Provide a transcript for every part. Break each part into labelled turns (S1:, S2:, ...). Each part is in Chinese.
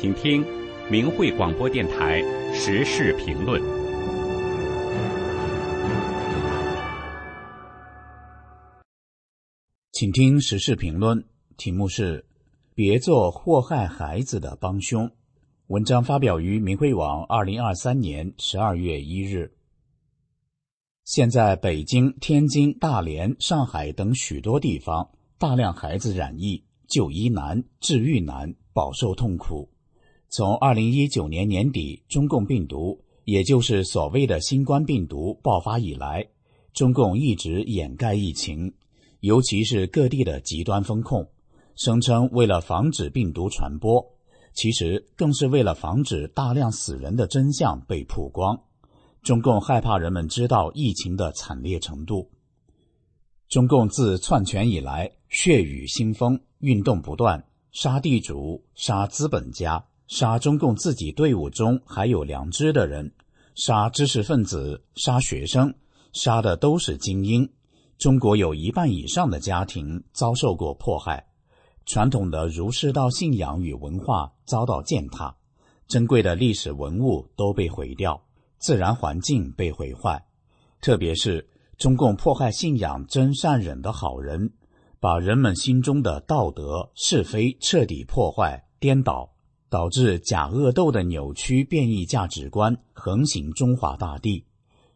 S1: 请听明慧广播电台时事评论。
S2: 请听时事评论，题目是“别做祸害孩子的帮凶”。文章发表于明慧网，二零二三年十二月一日。现在，北京、天津、大连、上海等许多地方，大量孩子染疫，就医难、治愈难，饱受痛苦。从二零一九年年底，中共病毒，也就是所谓的新冠病毒爆发以来，中共一直掩盖疫情，尤其是各地的极端风控，声称为了防止病毒传播，其实更是为了防止大量死人的真相被曝光。中共害怕人们知道疫情的惨烈程度。中共自篡权以来，血雨腥风，运动不断，杀地主，杀资本家。杀中共自己队伍中还有良知的人，杀知识分子，杀学生，杀的都是精英。中国有一半以上的家庭遭受过迫害，传统的儒释道信仰与文化遭到践踏，珍贵的历史文物都被毁掉，自然环境被毁坏。特别是中共迫害信仰真善忍的好人，把人们心中的道德是非彻底破坏颠倒。导致假恶斗的扭曲变异价值观横行中华大地，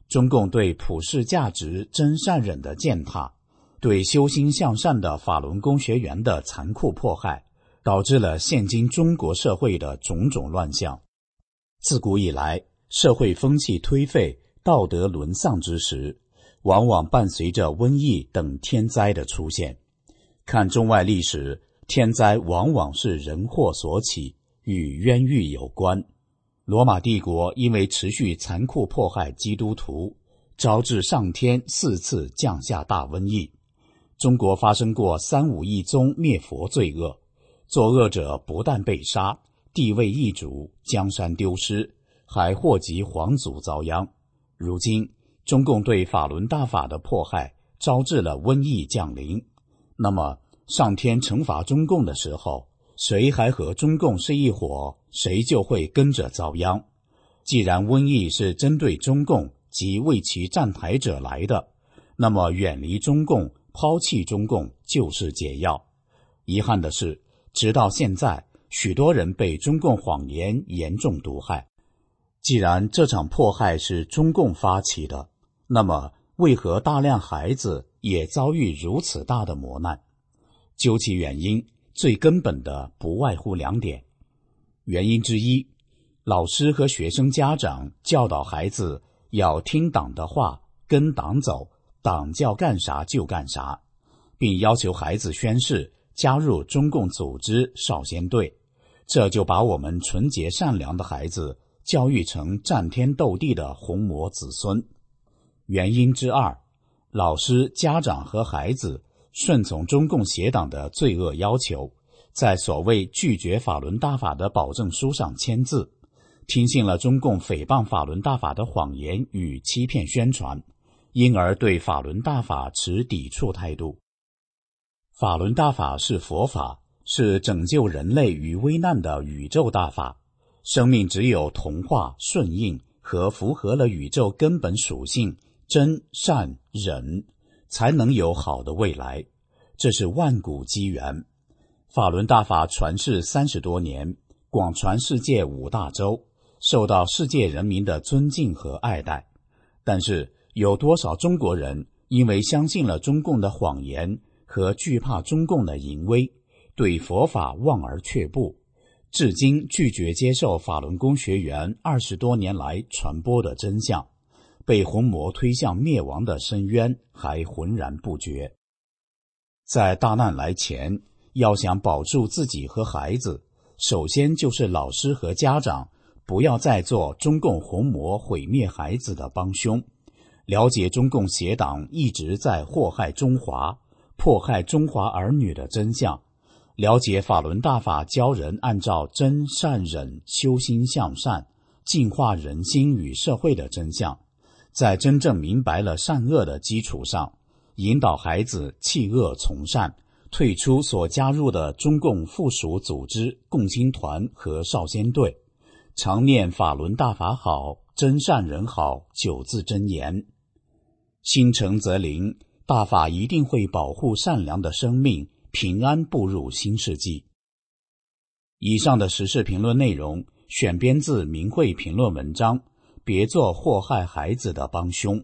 S2: 中共对普世价值真善忍的践踏，对修心向善的法轮功学员的残酷迫害，导致了现今中国社会的种种乱象。自古以来，社会风气颓废、道德沦丧之时，往往伴随着瘟疫等天灾的出现。看中外历史，天灾往往是人祸所起。与冤狱有关。罗马帝国因为持续残酷迫害基督徒，招致上天四次降下大瘟疫。中国发生过三武一宗灭佛罪恶，作恶者不但被杀，地位易主，江山丢失，还祸及皇族遭殃。如今，中共对法轮大法的迫害，招致了瘟疫降临。那么，上天惩罚中共的时候，谁还和中共是一伙，谁就会跟着遭殃。既然瘟疫是针对中共及为其站台者来的，那么远离中共、抛弃中共就是解药。遗憾的是，直到现在，许多人被中共谎言严重毒害。既然这场迫害是中共发起的，那么为何大量孩子也遭遇如此大的磨难？究其原因。最根本的不外乎两点，原因之一，老师和学生家长教导孩子要听党的话，跟党走，党叫干啥就干啥，并要求孩子宣誓加入中共组织少先队，这就把我们纯洁善良的孩子教育成战天斗地的红魔子孙。原因之二，老师、家长和孩子。顺从中共邪党的罪恶要求，在所谓拒绝法轮大法的保证书上签字，听信了中共诽谤法轮大法的谎言与欺骗宣传，因而对法轮大法持抵触态度。法轮大法是佛法，是拯救人类于危难的宇宙大法。生命只有同化、顺应和符合了宇宙根本属性真善忍。才能有好的未来，这是万古机缘。法轮大法传世三十多年，广传世界五大洲，受到世界人民的尊敬和爱戴。但是，有多少中国人因为相信了中共的谎言和惧怕中共的淫威，对佛法望而却步，至今拒绝接受法轮功学员二十多年来传播的真相？被红魔推向灭亡的深渊，还浑然不觉。在大难来前，要想保住自己和孩子，首先就是老师和家长不要再做中共红魔毁灭孩子的帮凶。了解中共邪党一直在祸害中华、迫害中华儿女的真相，了解法轮大法教人按照真善忍修心向善，净化人心与社会的真相。在真正明白了善恶的基础上，引导孩子弃恶从善，退出所加入的中共附属组织共青团和少先队，常念法轮大法好，真善人好九字真言。心诚则灵，大法一定会保护善良的生命，平安步入新世纪。以上的时事评论内容选编自明慧评论文章，别做祸害孩子的帮凶。